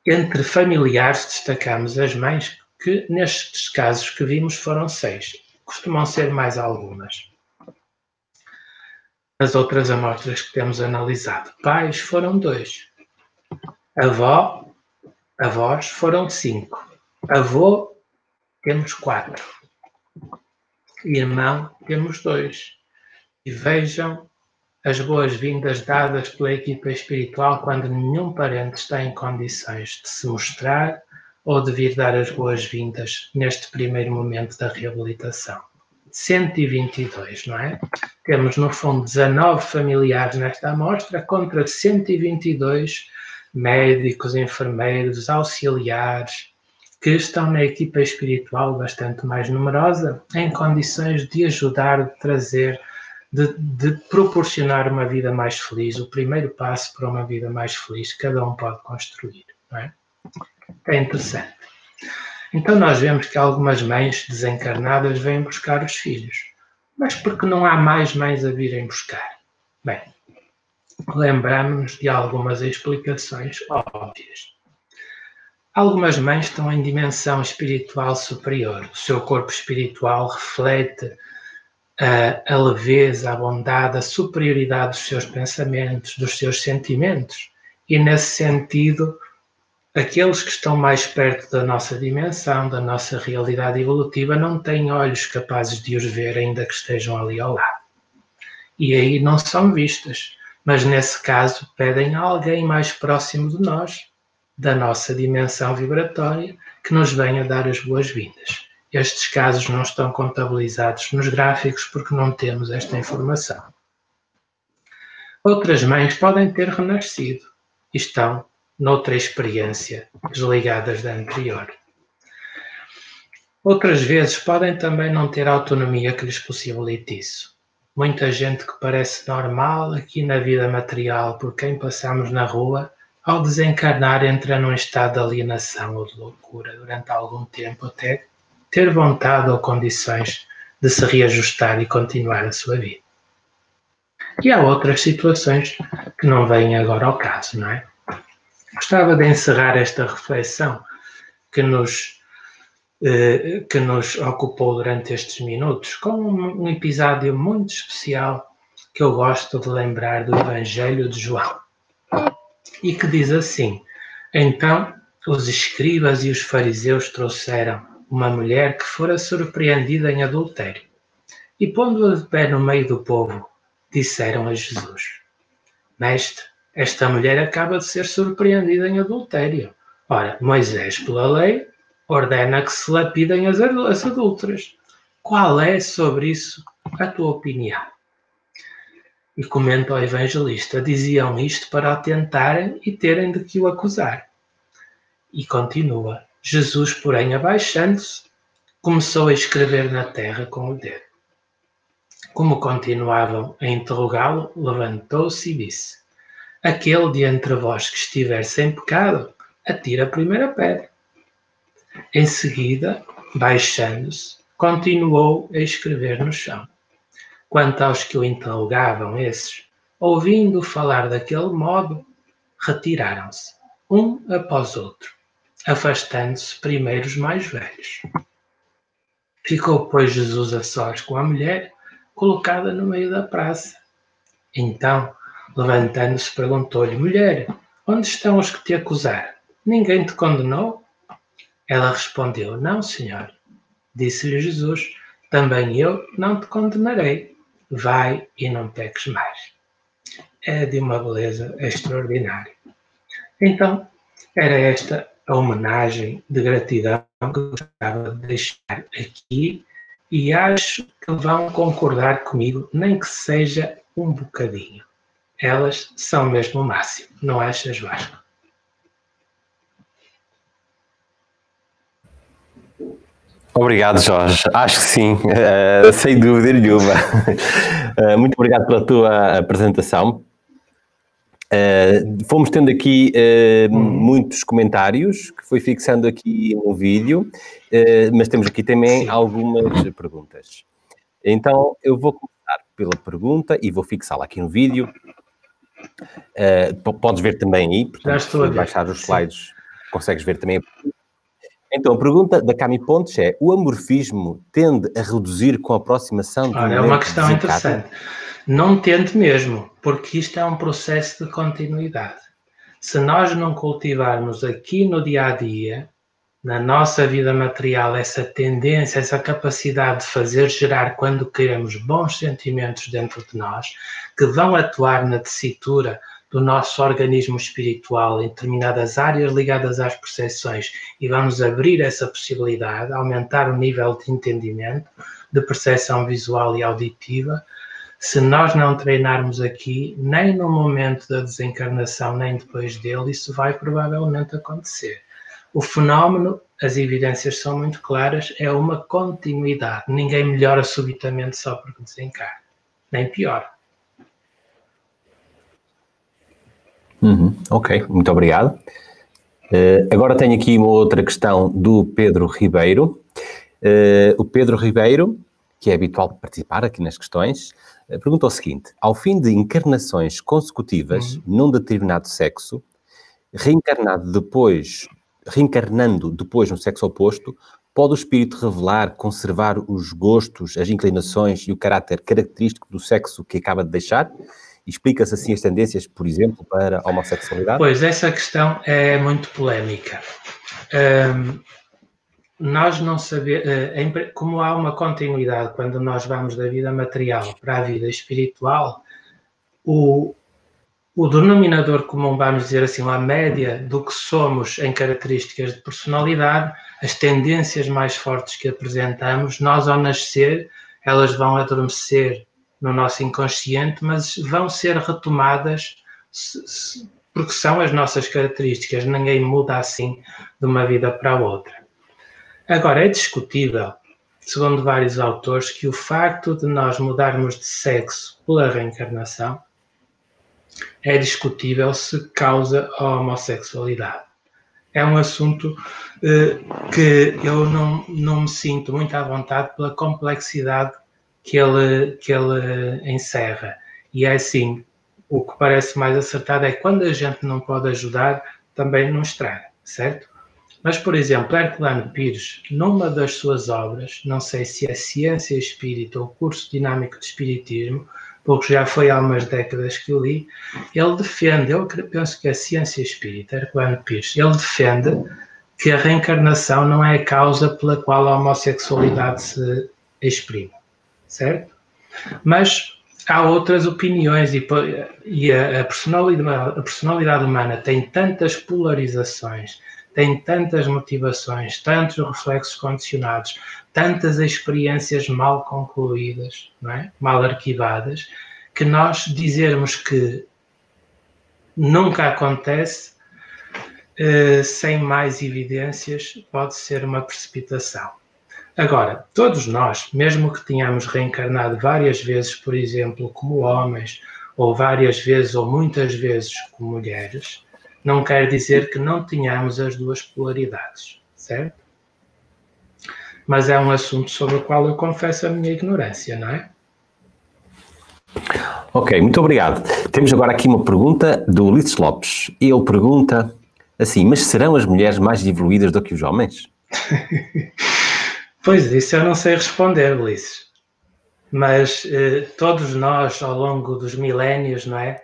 entre familiares destacamos as mães, que nestes casos que vimos foram seis. Costumam ser mais algumas. As outras amostras que temos analisado. Pais foram dois. Avó, avós foram cinco. Avô, temos quatro. Irmão, temos dois. E vejam as boas-vindas dadas pela equipa espiritual quando nenhum parente está em condições de se mostrar ou de vir dar as boas-vindas neste primeiro momento da reabilitação. 122, não é? Temos, no fundo, 19 familiares nesta amostra contra 122 médicos, enfermeiros, auxiliares, que estão na equipa espiritual bastante mais numerosa, em condições de ajudar, de trazer de, de, proporcionar uma vida mais feliz, o primeiro passo para uma vida mais feliz, cada um pode construir. Não é? é interessante. Então, nós vemos que algumas mães desencarnadas vêm buscar os filhos, mas porque não há mais mães a virem buscar? Bem, lembramos-nos de algumas explicações óbvias. Algumas mães estão em dimensão espiritual superior, o seu corpo espiritual reflete a, leveza, a bondade, a superioridade dos seus pensamentos, dos seus sentimentos. E nesse sentido, aqueles que estão mais perto da nossa dimensão, da nossa realidade evolutiva, não têm olhos capazes de os ver, ainda que estejam ali ao lado. E aí não são vistas, mas nesse caso pedem a alguém mais próximo de nós, da nossa dimensão vibratória, que nos venha dar as boas-vindas. Estes casos não estão contabilizados nos gráficos porque não temos esta informação. Outras mães podem ter renascido e estão noutra experiência, desligadas da anterior. Outras vezes podem também não ter autonomia que lhes possibilite isso. Muita gente que parece normal aqui na vida material por quem passamos na rua, ao desencarnar entra num estado de alienação ou de loucura durante algum tempo até ter vontade ou condições de se reajustar e continuar a sua vida. E há outras situações que não vêm agora ao caso, não é? Gostava de encerrar esta reflexão que nos, eh, que nos ocupou durante estes minutos com um, um episódio muito especial que eu gosto de lembrar do Evangelho de João e que diz assim: Então os escribas e os fariseus trouxeram uma mulher que fora surpreendida em adultério. E pondo-a de pé no meio do povo, disseram a Jesus: Mestre, esta mulher acaba de ser surpreendida em adultério. Ora, Moisés, pela lei, ordena que se lapidem as adúlteras. Qual é sobre isso a tua opinião? E comenta o evangelista: diziam isto para o tentarem e terem de que o acusar. E continua: Jesus, porém, abaixando-se, começou a escrever na terra com o dedo. Como continuavam a interrogá-lo, levantou-se e disse: Aquele de entre vós que estiver sem pecado, atira a primeira pedra. Em seguida, baixando-se, continuou a escrever no chão. Quanto aos que o interrogavam, esses, ouvindo falar daquele modo, retiraram-se, um após outro, afastando-se primeiro os mais velhos. Ficou, pois, Jesus a sós com a mulher, colocada no meio da praça. Então, levantando-se, perguntou-lhe: Mulher, onde estão os que te acusaram? Ninguém te condenou? Ela respondeu: Não, Senhor. Disse-lhe Jesus: Também eu não te condenarei. Vai e não peques mais. É de uma beleza extraordinária. Então, era esta a homenagem de gratidão que eu gostava de deixar aqui e acho que vão concordar comigo, nem que seja um bocadinho. Elas são mesmo o máximo, não achas, Vasco? Obrigado, Jorge. Acho que sim, uh, sem dúvida nenhuma. Uh, muito obrigado pela tua apresentação. Uh, fomos tendo aqui uh, muitos comentários que foi fixando aqui no vídeo, uh, mas temos aqui também algumas perguntas. Então eu vou começar pela pergunta e vou fixá-la aqui no vídeo. podes ver também aí, portanto, se baixar os slides, Sim. consegues ver também. Então, a pergunta da Cami Pontes é: o amorfismo tende a reduzir com a aproximação do Olha, é uma questão interessante. Não tente mesmo, porque isto é um processo de continuidade. Se nós não cultivarmos aqui no dia a dia, na nossa vida material, essa tendência, essa capacidade de fazer gerar, quando queremos, bons sentimentos dentro de nós, que vão atuar na tessitura do nosso organismo espiritual em determinadas áreas ligadas às percepções e vamos abrir essa possibilidade, aumentar o nível de entendimento, de percepção visual e auditiva, se nós não treinarmos aqui, nem no momento da desencarnação, nem depois dele, isso vai provavelmente acontecer. O fenómeno, as evidências são muito claras, é uma continuidade. Ninguém melhora subitamente só porque desencarna, nem pior. Uhum, ok, muito obrigado. Uh, agora tenho aqui uma outra questão do Pedro Ribeiro. Uh, o Pedro Ribeiro, que é habitual participar aqui nas questões, eh, pergunta o seguinte: ao fim de encarnações consecutivas uhum. num determinado sexo, reencarnado depois, reencarnando depois no sexo oposto, pode o espírito revelar, conservar os gostos, as inclinações e o caráter característico do sexo que acaba de deixar? Explica-se assim as tendências, por exemplo, para a homossexualidade? Pois, essa questão é muito polémica. Um, nós não sabemos, eh, como há uma continuidade quando nós vamos da vida material para a vida espiritual, o, o denominador comum, vamos dizer assim, a média do que somos em características de personalidade, as tendências mais fortes que apresentamos, nós ao nascer, elas vão adormecer no nosso inconsciente, mas vão ser retomadas porque são as nossas características, ninguém muda assim de uma vida para a outra. Agora, é discutível, segundo vários autores, que o facto de nós mudarmos de sexo pela reencarnação é discutível se causa a homossexualidade. É um assunto eh, que eu não, não me sinto muito à vontade pela complexidade que ele, que ele encerra. E é assim, o que parece mais acertado é quando a gente não pode ajudar, também não estraga, certo? Mas, por exemplo, Herculano Pires, numa das suas obras, não sei se é Ciência e Espírito ou Curso Dinâmico de Espiritismo, porque já foi há umas décadas que eu li, ele defende, eu penso que é Ciência e Espírito, Herculano Pires, ele defende que a reencarnação não é a causa pela qual a homossexualidade se exprime, certo? Mas há outras opiniões e, e a, personalidade, a personalidade humana tem tantas polarizações, tem tantas motivações, tantos reflexos condicionados, tantas experiências mal concluídas, é? mal arquivadas, que nós dizermos que nunca acontece uh, sem mais evidências pode ser uma precipitação. Agora, todos nós, mesmo que tenhamos reencarnado várias vezes, por exemplo, como homens, ou várias vezes ou muitas vezes como mulheres, não quer dizer que não tenhamos as duas polaridades, certo? Mas é um assunto sobre o qual eu confesso a minha ignorância, não é? Ok, muito obrigado. Temos agora aqui uma pergunta do Ulisses Lopes. Ele pergunta assim: Mas serão as mulheres mais evoluídas do que os homens? pois, isso eu não sei responder, Ulisses. Mas eh, todos nós, ao longo dos milénios, não é?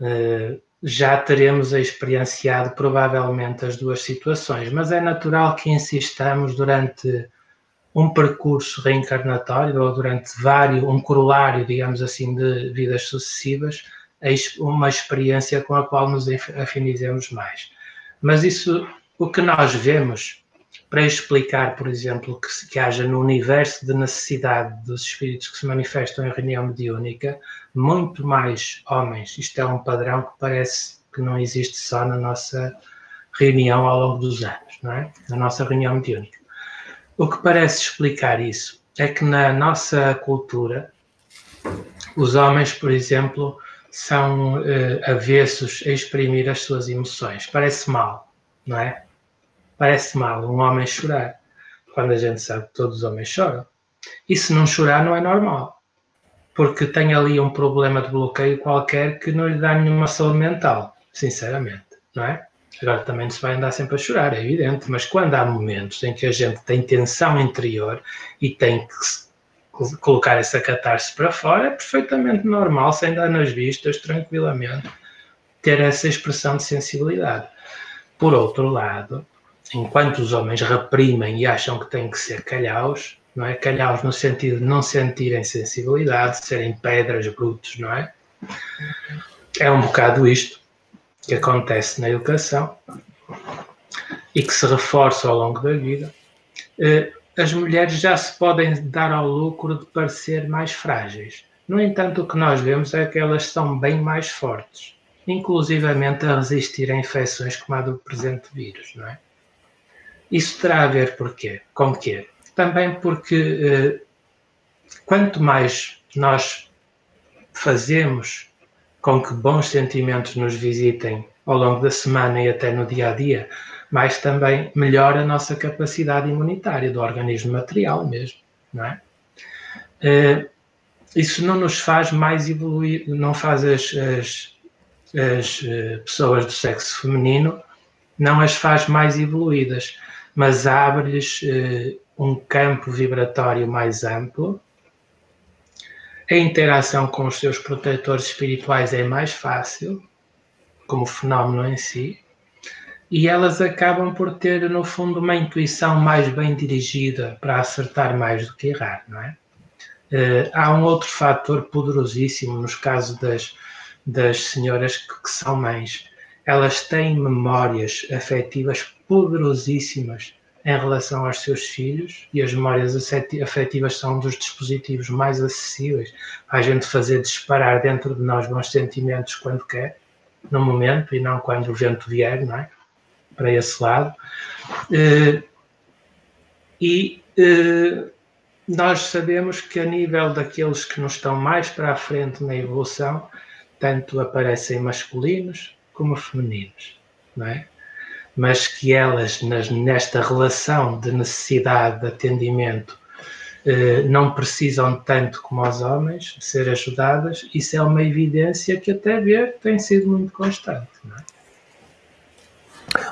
Eh, já teremos experienciado provavelmente as duas situações, mas é natural que insistamos durante um percurso reencarnatório ou durante vários, um corolário, digamos assim, de vidas sucessivas, uma experiência com a qual nos afinizemos mais. Mas isso, o que nós vemos, para explicar, por exemplo, que, que haja no universo de necessidade dos espíritos que se manifestam em reunião mediúnica, muito mais homens. Isto é um padrão que parece que não existe só na nossa reunião ao longo dos anos, não é? Na nossa reunião mediúnica. O que parece explicar isso é que na nossa cultura, os homens, por exemplo, são uh, avessos a exprimir as suas emoções. Parece mal, não é? Parece mal um homem chorar, quando a gente sabe que todos os homens choram. E se não chorar, não é normal, porque tem ali um problema de bloqueio qualquer que não lhe dá nenhuma saúde mental, sinceramente, não é? Agora também se vai andar sempre a chorar, é evidente, mas quando há momentos em que a gente tem tensão interior e tem que colocar essa catarse para fora, é perfeitamente normal, sem dar nas vistas, tranquilamente, ter essa expressão de sensibilidade. Por outro lado, enquanto os homens reprimem e acham que têm que ser calhaus, não é? Calhaus no sentido de não sentirem sensibilidade, de serem pedras brutos, não é? É um bocado isto que acontece na educação e que se reforça ao longo da vida, eh, as mulheres já se podem dar ao lucro de parecer mais frágeis. No entanto, o que nós vemos é que elas são bem mais fortes, inclusivamente a resistir a infecções como a do presente vírus, não é? Isso terá a ver porquê? com quê? Também porque eh, quanto mais nós fazemos com que bons sentimentos nos visitem ao longo da semana e até no dia a dia, mas também melhora a nossa capacidade imunitária do organismo material mesmo, não é? Uh, isso não nos faz mais evoluir, não faz as, as, as uh, pessoas do sexo feminino, não as faz mais evoluídas, mas abre-lhes uh, um campo vibratório mais amplo a interação com os seus protetores espirituais é mais fácil, como fenómeno em si, e elas acabam por ter, no fundo, uma intuição mais bem dirigida para acertar mais do que errar, não é? Uh, há um outro fator poderosíssimo nos casos das, das senhoras que, que são mães. Elas têm memórias afetivas poderosíssimas em relação aos seus filhos e as memórias afetivas são um dos dispositivos mais acessíveis a gente fazer disparar dentro de nós bons sentimentos quando quer, no momento e não quando o vento vier, não é? Para esse lado. Eh, e eh, nós sabemos que a nível daqueles que nos estão mais para a frente na evolução, tanto aparecem masculinos como femininos, não é? Mas que elas, nas, nesta relação de necessidade de atendimento, eh, não precisam tanto como os homens ser ajudadas, isso é uma evidência que até ver tem sido muito constante. É?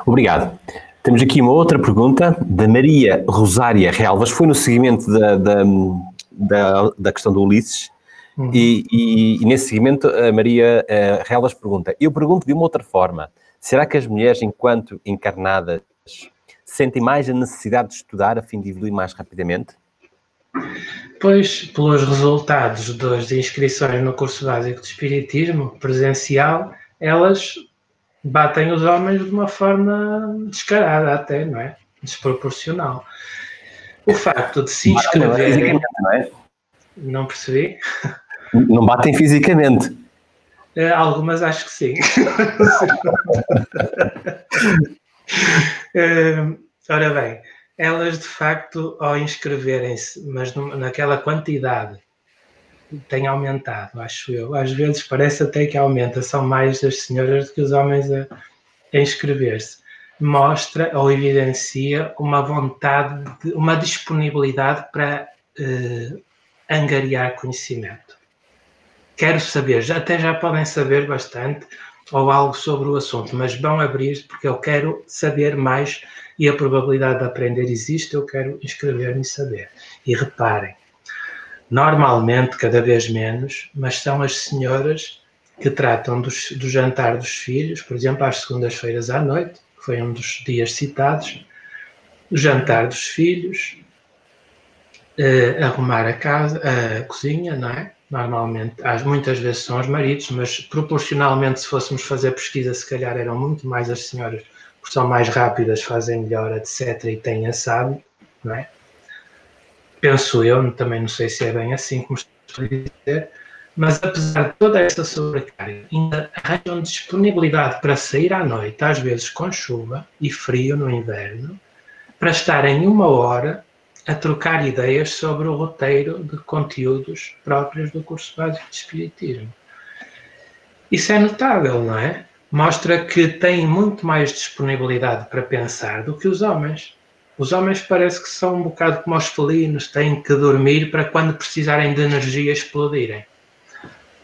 Obrigado. Temos aqui uma outra pergunta da Maria Rosária Relvas, foi no seguimento da, da, da, da questão do Ulisses, uhum. e, e, e, nesse seguimento a Maria uh, Relvas pergunta, eu pergunto de uma outra forma, Será que as mulheres, enquanto encarnadas, sentem mais a necessidade de estudar a fim de evoluir mais rapidamente? Pois, pelos resultados das inscrições no curso básico de Espiritismo presencial, elas batem os homens de uma forma descarada até, não é? Desproporcional. O facto de se inscreverem... Não, é? não percebi? Não batem fisicamente. Eh, algumas acho que sim. uh, ora bem, elas de facto, ao inscreverem-se, mas naquela quantidade, tem aumentado, acho eu. Às vezes parece até que aumenta, são mais as senhoras do que os homens a, a inscrever-se. Mostra ou evidencia uma vontade, de, uma disponibilidade para uh, angariar conhecimento. Quero saber, já, até já podem saber bastante ou algo sobre o assunto, mas vão abrir porque eu quero saber mais e a probabilidade de aprender existe, eu quero inscrever-me e saber. E reparem, normalmente cada vez menos, mas são as senhoras que tratam dos, do jantar dos filhos, por exemplo, às segundas-feiras à noite, que foi um dos dias citados, o jantar dos filhos, uh, arrumar a casa, a cozinha, não é? Normalmente, muitas vezes são os maridos, mas proporcionalmente, se fôssemos fazer pesquisa, se calhar eram muito mais as senhoras, porque são mais rápidas, fazem melhor, etc. e têm a sábio, não é? Penso eu, também não sei se é bem assim como estou a dizer, mas apesar de toda esta sobrecarga, ainda arranjam disponibilidade para sair à noite, às vezes com chuva e frio no inverno, para estarem uma hora a trocar ideias sobre o roteiro de conteúdos próprios do curso básico de Espiritismo. Isso é notável, não é? Mostra que têm muito mais disponibilidade para pensar do que os homens. Os homens parece que são um bocado como os felinos, têm que dormir para quando precisarem de energia explodirem.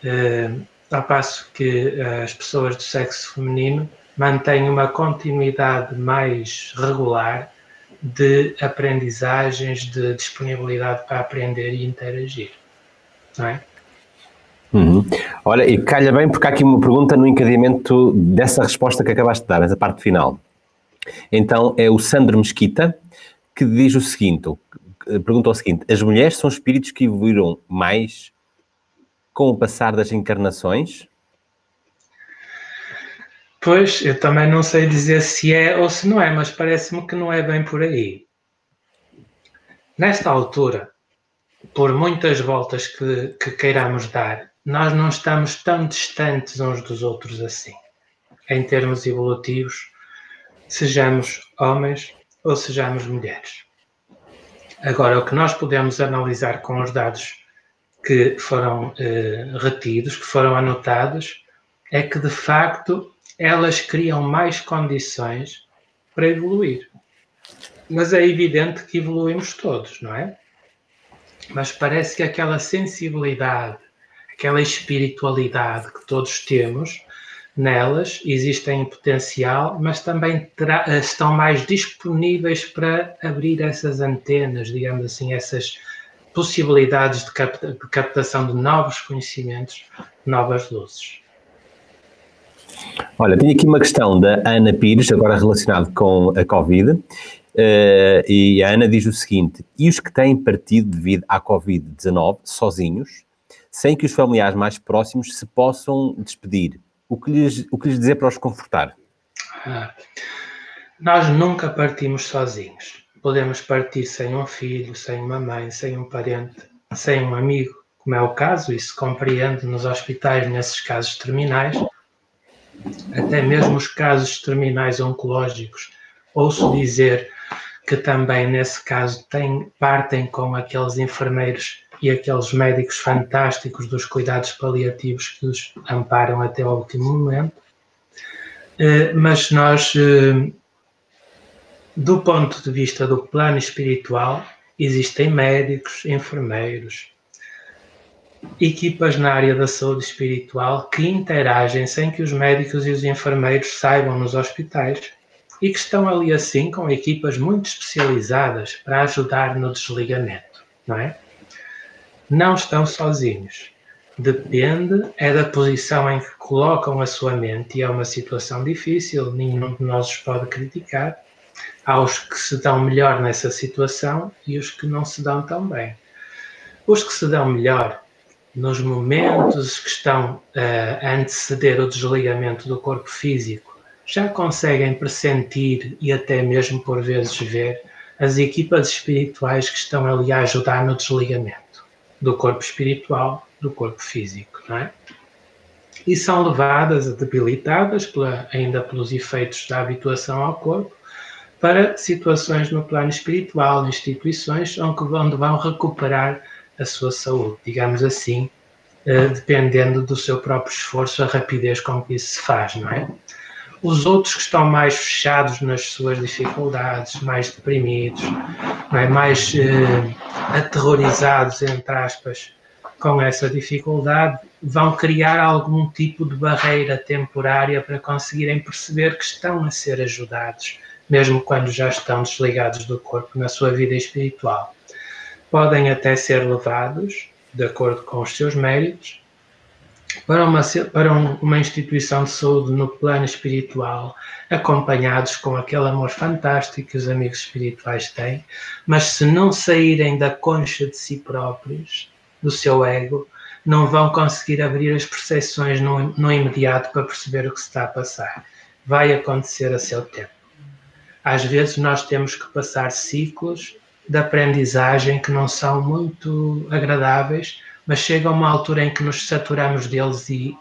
Uh, ao passo que as pessoas do sexo feminino mantêm uma continuidade mais regular de aprendizagens, de disponibilidade para aprender e interagir. Não é? Uhum. Olha, e calha bem porque há aqui uma pergunta no encadeamento dessa resposta que acabaste de dar, essa parte final. Então é o Sandro Mesquita que diz o seguinte: pergunta o seguinte: as mulheres são espíritos que evoluíram mais com o passar das encarnações? Pois, eu também não sei dizer se é ou se não é, mas parece-me que não é bem por aí. Nesta altura, por muitas voltas que, que queiramos dar, nós não estamos tão distantes uns dos outros assim, em termos evolutivos, sejamos homens ou sejamos mulheres. Agora, o que nós podemos analisar com os dados que foram eh, retidos, que foram anotados, é que de facto elas criam mais condições para evoluir. Mas é evidente que evoluímos todos, não é? Mas parece que aquela sensibilidade, aquela espiritualidade que todos temos, nelas existem potencial, mas também estão mais disponíveis para abrir essas antenas, digamos assim, essas possibilidades de, capta de captação de novos conhecimentos, novas luzes. Olha, tenho aqui uma questão da Ana Pires, agora relacionado com a Covid, uh, e a Ana diz o seguinte: e os que têm partido devido à Covid-19 sozinhos, sem que os familiares mais próximos se possam despedir? O que lhes, o que lhes dizer para os confortar? Ah, nós nunca partimos sozinhos. Podemos partir sem um filho, sem uma mãe, sem um parente, sem um amigo, como é o caso, e se compreende nos hospitais nesses casos terminais até mesmo os casos terminais oncológicos, ouço dizer que também nesse caso tem, partem com aqueles enfermeiros e aqueles médicos fantásticos dos cuidados paliativos que os amparam até ao último momento. Eh, mas nós, eh, do ponto de vista do plano espiritual, existem médicos, enfermeiros, equipas na área da saúde espiritual que interagem sem que os médicos e os enfermeiros saibam nos hospitais e que estão ali assim com equipas muito especializadas para ajudar no desligamento, não é? Não estão sozinhos. Depende é da posição em que colocam a sua mente e é uma situação difícil, nenhum de nós os pode criticar, Há os que se dão melhor nessa situação e os que não se dão tão bem. Os que se dão melhor nos momentos que estão a anteceder o desligamento do corpo físico, já conseguem pressentir e até mesmo por vezes ver as equipas espirituais que estão ali a ajudar no desligamento do corpo espiritual do corpo físico, não é? E são levadas, debilitadas pela, ainda pelos efeitos da habituação ao corpo, para situações no plano espiritual, instituições onde vão recuperar a sua saúde, digamos assim, eh, dependendo do seu próprio esforço, a rapidez com que isso se faz, não é? Os outros que estão mais fechados nas suas dificuldades, mais deprimidos, é? mais eh, aterrorizados, entre aspas, com essa dificuldade, vão criar algum tipo de barreira temporária para conseguirem perceber que estão a ser ajudados, mesmo quando já estão desligados do corpo na sua vida espiritual. Podem até ser levados, de acordo com os seus méritos, para uma, para uma instituição de saúde no plano espiritual, acompanhados com aquele amor fantástico que os amigos espirituais têm, mas se não saírem da concha de si próprios, do seu ego, não vão conseguir abrir as percepções no, no imediato para perceber o que está a passar. Vai acontecer a seu tempo. Às vezes nós temos que passar ciclos de aprendizagem que não são muito agradáveis, mas chega uma altura em que nos saturamos deles e,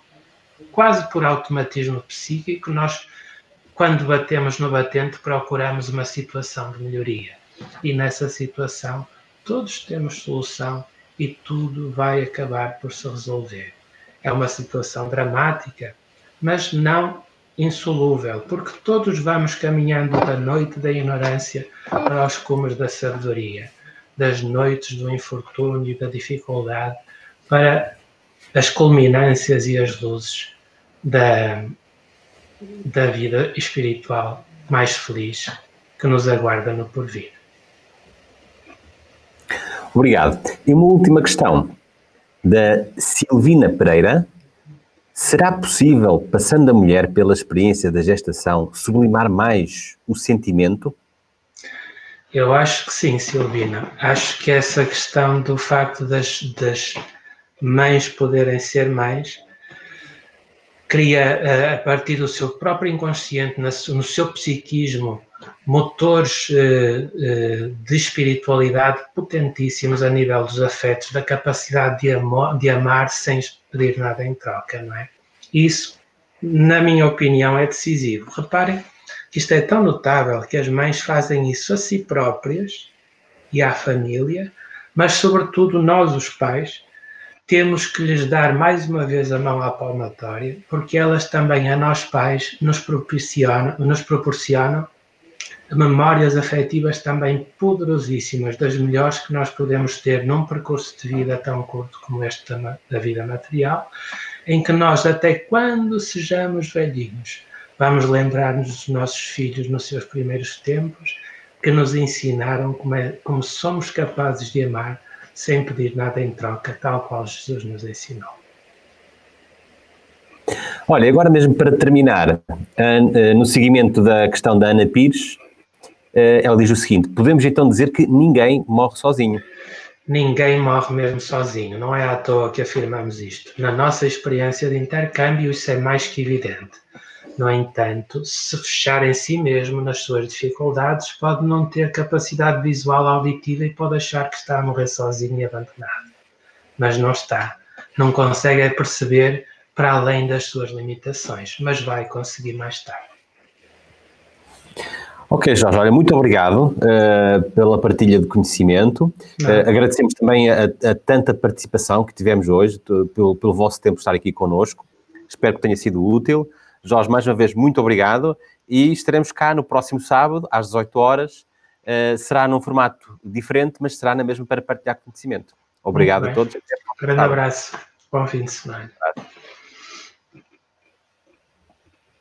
quase por automatismo psíquico, nós, quando batemos no batente, procuramos uma situação de melhoria. E nessa situação, todos temos solução e tudo vai acabar por se resolver. É uma situação dramática, mas não insolúvel, porque todos vamos caminhando da noite da ignorância para os cumes da sabedoria, das noites do infortúnio e da dificuldade para as culminâncias e as luzes da, da vida espiritual mais feliz que nos aguarda no porvir. Obrigado. E uma última questão da Silvina Pereira. Será possível, passando a mulher pela experiência da gestação, sublimar mais o sentimento? Eu acho que sim, Silvina. Acho que essa questão do facto das, das mães poderem ser mães cria, eh, a partir do seu próprio inconsciente, no seu psiquismo, motores eh, eh, de espiritualidade potentíssimos a nível dos afetos, da capacidade de, de amar sem pedir nada em troca, não é? Isso, na minha opinião, é decisivo. Reparem que isto é tão notável que as mães fazem isso a si próprias e à família, mas, sobretudo, nós, os pais, temos que lhes dar mais uma vez a mão à palmatória, porque elas também, a nós pais, nos proporcionam, nos proporcionam memórias afetivas também poderosíssimas, das melhores que nós podemos ter num percurso de vida tão curto como este da vida material, em que nós, até quando sejamos velhinhos, vamos lembrar-nos dos nossos filhos nos seus primeiros tempos, que nos ensinaram como, é, como somos capazes de amar sem pedir nada em troca, tal qual Jesus nos ensinou. Olha, agora mesmo para terminar, no seguimento da questão da Ana Pires, eh, ela diz o seguinte: podemos então dizer que ninguém morre sozinho. Ninguém morre mesmo sozinho, não é à toa que afirmamos isto. Na nossa experiência de intercâmbio, isso é mais que evidente. No entanto, se fechar em si mesmo nas suas dificuldades, pode não ter capacidade visual auditiva e pode achar que está a morrer sozinho e abandonado. Mas não está. Não consegue perceber para além das suas limitações, mas vai conseguir mais tarde. Ok, Jorge, olha, muito obrigado uh, pela partilha de conhecimento. Uh, agradecemos também a, a, tanta participação que tivemos hoje, pelo, pelo vosso tempo estar aqui connosco. Espero que tenha sido útil. Jorge, mais uma vez, muito obrigado e estaremos cá no próximo sábado, às 18 horas. Uh, será num formato diferente, mas será na mesma para partilhar conhecimento. Obrigado a todos. Grande abraço. Bom fim de semana.